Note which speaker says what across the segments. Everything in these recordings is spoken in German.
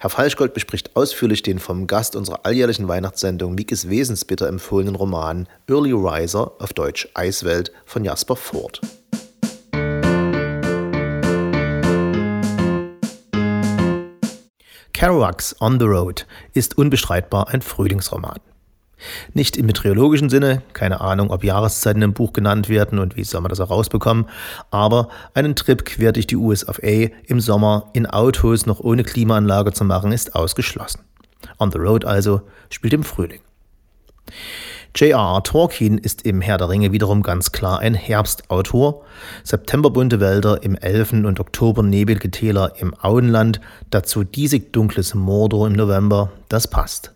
Speaker 1: Herr Falschgold bespricht ausführlich den vom Gast unserer alljährlichen Weihnachtssendung Mikes Wesensbitter empfohlenen Roman Early Riser auf Deutsch Eiswelt von Jasper Ford. Kerouacs On the Road ist unbestreitbar ein Frühlingsroman. Nicht im meteorologischen Sinne, keine Ahnung, ob Jahreszeiten im Buch genannt werden und wie soll man das herausbekommen, aber einen Trip quer durch die USA im Sommer in Autos noch ohne Klimaanlage zu machen, ist ausgeschlossen. On the Road also spielt im Frühling. J.R.R. Tolkien ist im Herr der Ringe wiederum ganz klar ein Herbstautor. Septemberbunte Wälder im Elfen- und Oktobernebelge Täler im Auenland, dazu diesig dunkles Mordor im November, das passt.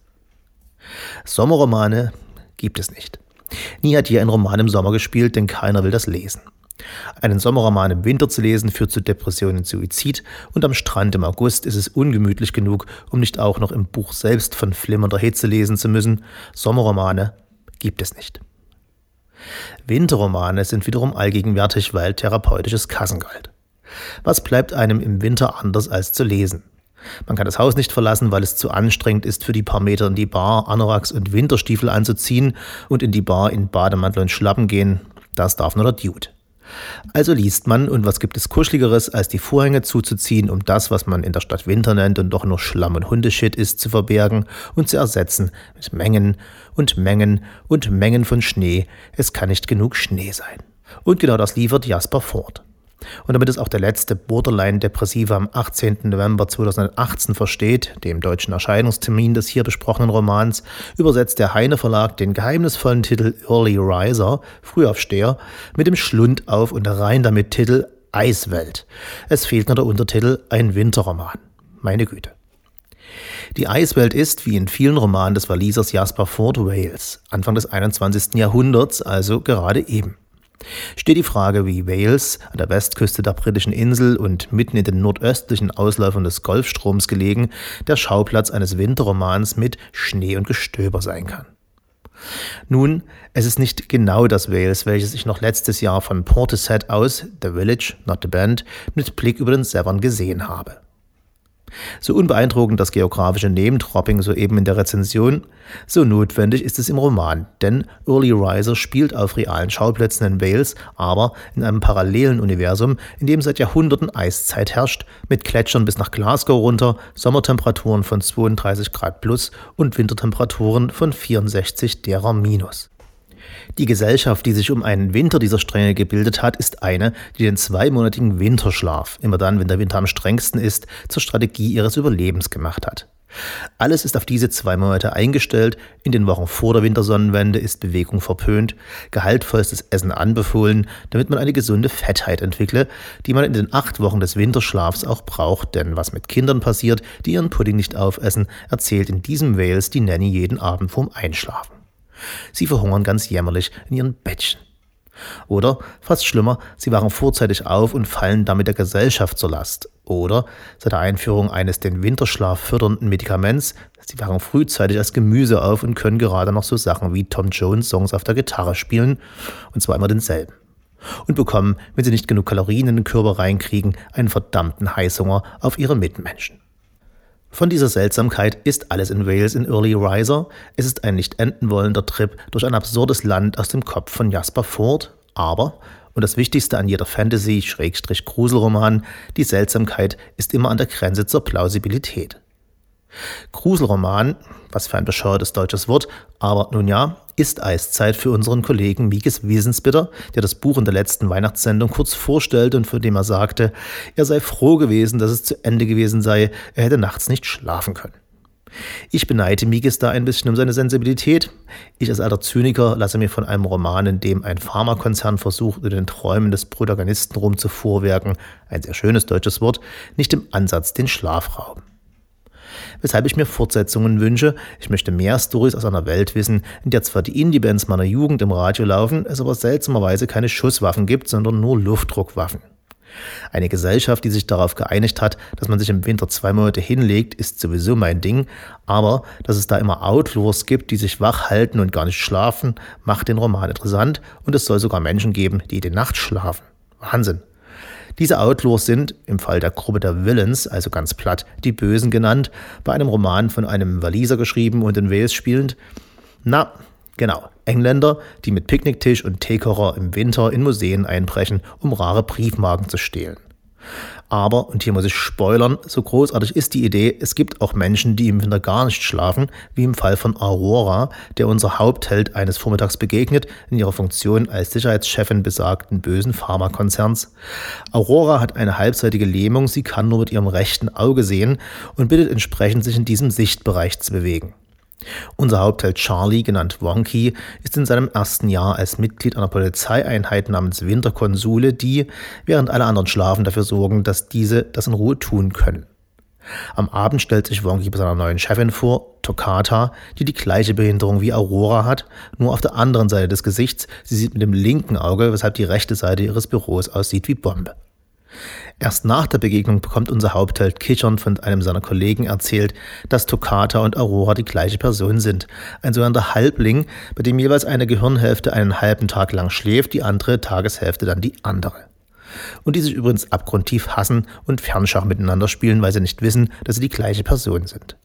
Speaker 1: Sommerromane gibt es nicht. Nie hat hier ein Roman im Sommer gespielt, denn keiner will das lesen. Einen Sommerroman im Winter zu lesen führt zu Depressionen und Suizid und am Strand im August ist es ungemütlich genug, um nicht auch noch im Buch selbst von flimmernder Hitze lesen zu müssen. Sommerromane gibt es nicht. Winterromane sind wiederum allgegenwärtig, weil therapeutisches Kassengeld. Was bleibt einem im Winter anders als zu lesen? Man kann das Haus nicht verlassen, weil es zu anstrengend ist, für die paar Meter in die Bar Anoraks und Winterstiefel anzuziehen und in die Bar in Bademantel und Schlappen gehen. Das darf nur der Dude. Also liest man, und was gibt es Kuscheligeres, als die Vorhänge zuzuziehen, um das, was man in der Stadt Winter nennt und doch nur Schlamm und Hundeshit ist, zu verbergen und zu ersetzen mit Mengen und Mengen und Mengen von Schnee. Es kann nicht genug Schnee sein. Und genau das liefert Jasper fort. Und damit es auch der letzte Borderline-Depressive am 18. November 2018 versteht, dem deutschen Erscheinungstermin des hier besprochenen Romans, übersetzt der Heine Verlag den geheimnisvollen Titel Early Riser, Frühaufsteher, mit dem Schlund auf und rein damit Titel Eiswelt. Es fehlt nur der Untertitel Ein Winterroman. Meine Güte. Die Eiswelt ist, wie in vielen Romanen des Walisers Jasper Ford Wales, Anfang des 21. Jahrhunderts, also gerade eben steht die Frage, wie Wales an der Westküste der britischen Insel und mitten in den nordöstlichen Ausläufern des Golfstroms gelegen, der Schauplatz eines Winterromans mit Schnee und Gestöber sein kann. Nun, es ist nicht genau das Wales, welches ich noch letztes Jahr von Portishead aus, The Village, not the Band, mit Blick über den Severn gesehen habe. So unbeeindruckend das geografische Name-Dropping soeben in der Rezension, so notwendig ist es im Roman, denn Early Riser spielt auf realen Schauplätzen in Wales, aber in einem parallelen Universum, in dem seit Jahrhunderten Eiszeit herrscht, mit Gletschern bis nach Glasgow runter, Sommertemperaturen von 32 Grad plus und Wintertemperaturen von 64 derer minus. Die Gesellschaft, die sich um einen Winter dieser Strenge gebildet hat, ist eine, die den zweimonatigen Winterschlaf, immer dann, wenn der Winter am strengsten ist, zur Strategie ihres Überlebens gemacht hat. Alles ist auf diese zwei Monate eingestellt, in den Wochen vor der Wintersonnenwende ist Bewegung verpönt, gehaltvollstes Essen anbefohlen, damit man eine gesunde Fettheit entwickle, die man in den acht Wochen des Winterschlafs auch braucht, denn was mit Kindern passiert, die ihren Pudding nicht aufessen, erzählt in diesem Wales die Nanny jeden Abend vorm Einschlafen. Sie verhungern ganz jämmerlich in ihren Bettchen. Oder, fast schlimmer, sie wachen vorzeitig auf und fallen damit der Gesellschaft zur Last. Oder, seit der Einführung eines den Winterschlaf fördernden Medikaments, sie wachen frühzeitig als Gemüse auf und können gerade noch so Sachen wie Tom Jones Songs auf der Gitarre spielen, und zwar immer denselben. Und bekommen, wenn sie nicht genug Kalorien in den Körper reinkriegen, einen verdammten Heißhunger auf ihre Mitmenschen. Von dieser Seltsamkeit ist alles in Wales in Early Riser. Es ist ein nicht enden wollender Trip durch ein absurdes Land aus dem Kopf von Jasper Ford, aber, und das Wichtigste an jeder Fantasy-Gruselroman, die Seltsamkeit ist immer an der Grenze zur Plausibilität. Gruselroman, was für ein bescheuertes deutsches Wort, aber nun ja, ist Eiszeit für unseren Kollegen Mikes Wiesensbitter, der das Buch in der letzten Weihnachtssendung kurz vorstellte und von dem er sagte, er sei froh gewesen, dass es zu Ende gewesen sei, er hätte nachts nicht schlafen können. Ich beneide Mikes da ein bisschen um seine Sensibilität. Ich als alter Zyniker lasse mir von einem Roman, in dem ein Pharmakonzern versucht, unter den Träumen des Protagonisten rumzuvorwerken, ein sehr schönes deutsches Wort, nicht im Ansatz den Schlaf rauben weshalb ich mir Fortsetzungen wünsche. Ich möchte mehr Stories aus einer Welt wissen, in der zwar die Indie-Bands meiner Jugend im Radio laufen, es aber seltsamerweise keine Schusswaffen gibt, sondern nur Luftdruckwaffen. Eine Gesellschaft, die sich darauf geeinigt hat, dass man sich im Winter zwei Monate hinlegt, ist sowieso mein Ding, aber dass es da immer Outlaws gibt, die sich wach halten und gar nicht schlafen, macht den Roman interessant und es soll sogar Menschen geben, die die Nacht schlafen. Wahnsinn. Diese Outlaws sind, im Fall der Gruppe der Villains, also ganz platt, die Bösen genannt, bei einem Roman von einem Waliser geschrieben und in Wales spielend. Na, genau, Engländer, die mit Picknicktisch und Teekocher im Winter in Museen einbrechen, um rare Briefmarken zu stehlen. Aber, und hier muss ich spoilern, so großartig ist die Idee, es gibt auch Menschen, die im Winter gar nicht schlafen, wie im Fall von Aurora, der unser Hauptheld eines Vormittags begegnet, in ihrer Funktion als Sicherheitschefin besagten bösen Pharmakonzerns. Aurora hat eine halbseitige Lähmung, sie kann nur mit ihrem rechten Auge sehen und bittet entsprechend, sich in diesem Sichtbereich zu bewegen. Unser Hauptheld Charlie, genannt Wonky, ist in seinem ersten Jahr als Mitglied einer Polizeieinheit namens Winterkonsule, die, während alle anderen schlafen, dafür sorgen, dass diese das in Ruhe tun können. Am Abend stellt sich Wonky bei seiner neuen Chefin vor, Toccata, die die gleiche Behinderung wie Aurora hat, nur auf der anderen Seite des Gesichts. Sie sieht mit dem linken Auge, weshalb die rechte Seite ihres Büros aussieht wie Bombe. Erst nach der Begegnung bekommt unser Hauptheld kichern von einem seiner Kollegen erzählt, dass Toccata und Aurora die gleiche Person sind. Ein sogenannter Halbling, bei dem jeweils eine Gehirnhälfte einen halben Tag lang schläft, die andere Tageshälfte dann die andere. Und die sich übrigens abgrundtief hassen und Fernschach miteinander spielen, weil sie nicht wissen, dass sie die gleiche Person sind.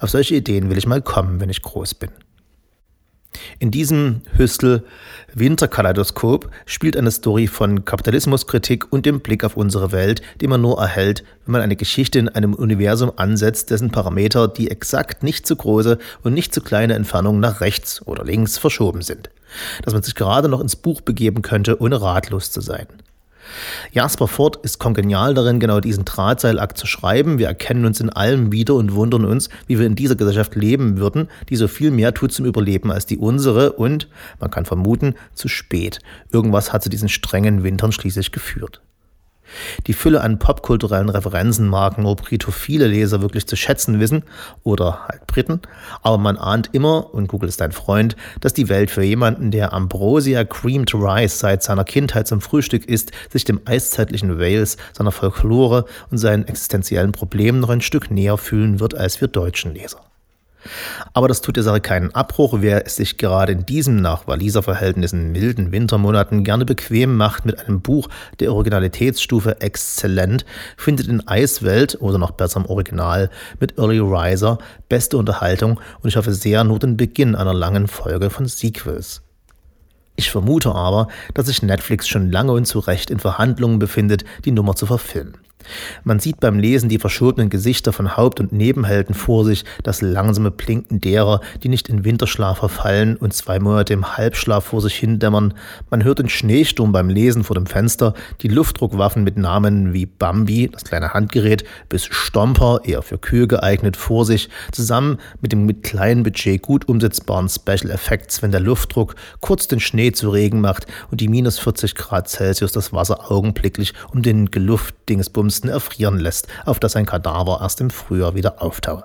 Speaker 1: Auf solche Ideen will ich mal kommen, wenn ich groß bin. In diesem Hüstel Winterkaleidoskop spielt eine Story von Kapitalismuskritik und dem Blick auf unsere Welt, die man nur erhält, wenn man eine Geschichte in einem Universum ansetzt, dessen Parameter die exakt nicht zu große und nicht zu kleine Entfernung nach rechts oder links verschoben sind. Dass man sich gerade noch ins Buch begeben könnte, ohne ratlos zu sein. Jasper Ford ist kongenial darin, genau diesen Drahtseilakt zu schreiben. Wir erkennen uns in allem wieder und wundern uns, wie wir in dieser Gesellschaft leben würden, die so viel mehr tut zum Überleben als die unsere und, man kann vermuten, zu spät. Irgendwas hat zu diesen strengen Wintern schließlich geführt. Die Fülle an popkulturellen Referenzen mag nur britophile Leser wirklich zu schätzen wissen oder halt Briten, aber man ahnt immer, und Google ist ein Freund, dass die Welt für jemanden, der Ambrosia Creamed Rice seit seiner Kindheit zum Frühstück isst, sich dem eiszeitlichen Wales, seiner Folklore und seinen existenziellen Problemen noch ein Stück näher fühlen wird als wir deutschen Leser. Aber das tut der Sache keinen Abbruch, wer es sich gerade in diesem nach Waliser Verhältnissen milden Wintermonaten gerne bequem macht mit einem Buch der Originalitätsstufe exzellent, findet in Eiswelt oder noch besser im Original mit Early Riser beste Unterhaltung und ich hoffe sehr nur den Beginn einer langen Folge von Sequels. Ich vermute aber, dass sich Netflix schon lange und zu Recht in Verhandlungen befindet, die Nummer zu verfilmen. Man sieht beim Lesen die verschobenen Gesichter von Haupt- und Nebenhelden vor sich, das langsame Blinken derer, die nicht in Winterschlaf verfallen und zwei Monate im Halbschlaf vor sich hindämmern. Man hört den Schneesturm beim Lesen vor dem Fenster, die Luftdruckwaffen mit Namen wie Bambi, das kleine Handgerät, bis Stomper, eher für Kühe geeignet, vor sich, zusammen mit dem mit kleinem Budget gut umsetzbaren Special Effects, wenn der Luftdruck kurz den Schnee zu Regen macht und die minus 40 Grad Celsius das Wasser augenblicklich um den Geluftdingsbums zugunsten erfrieren lässt, auf dass ein Kadaver erst im Frühjahr wieder auftaue.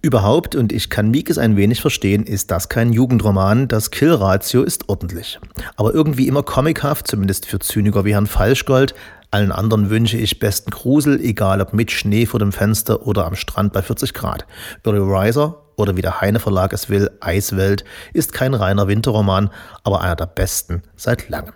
Speaker 1: Überhaupt, und ich kann Mikes ein wenig verstehen, ist das kein Jugendroman, das Killratio ist ordentlich. Aber irgendwie immer comichaft, zumindest für Zyniker wie Herrn Falschgold. Allen anderen wünsche ich besten Grusel, egal ob mit Schnee vor dem Fenster oder am Strand bei 40 Grad. Early Riser oder wie der Heine Verlag es will, Eiswelt, ist kein reiner Winterroman, aber einer der besten seit langem.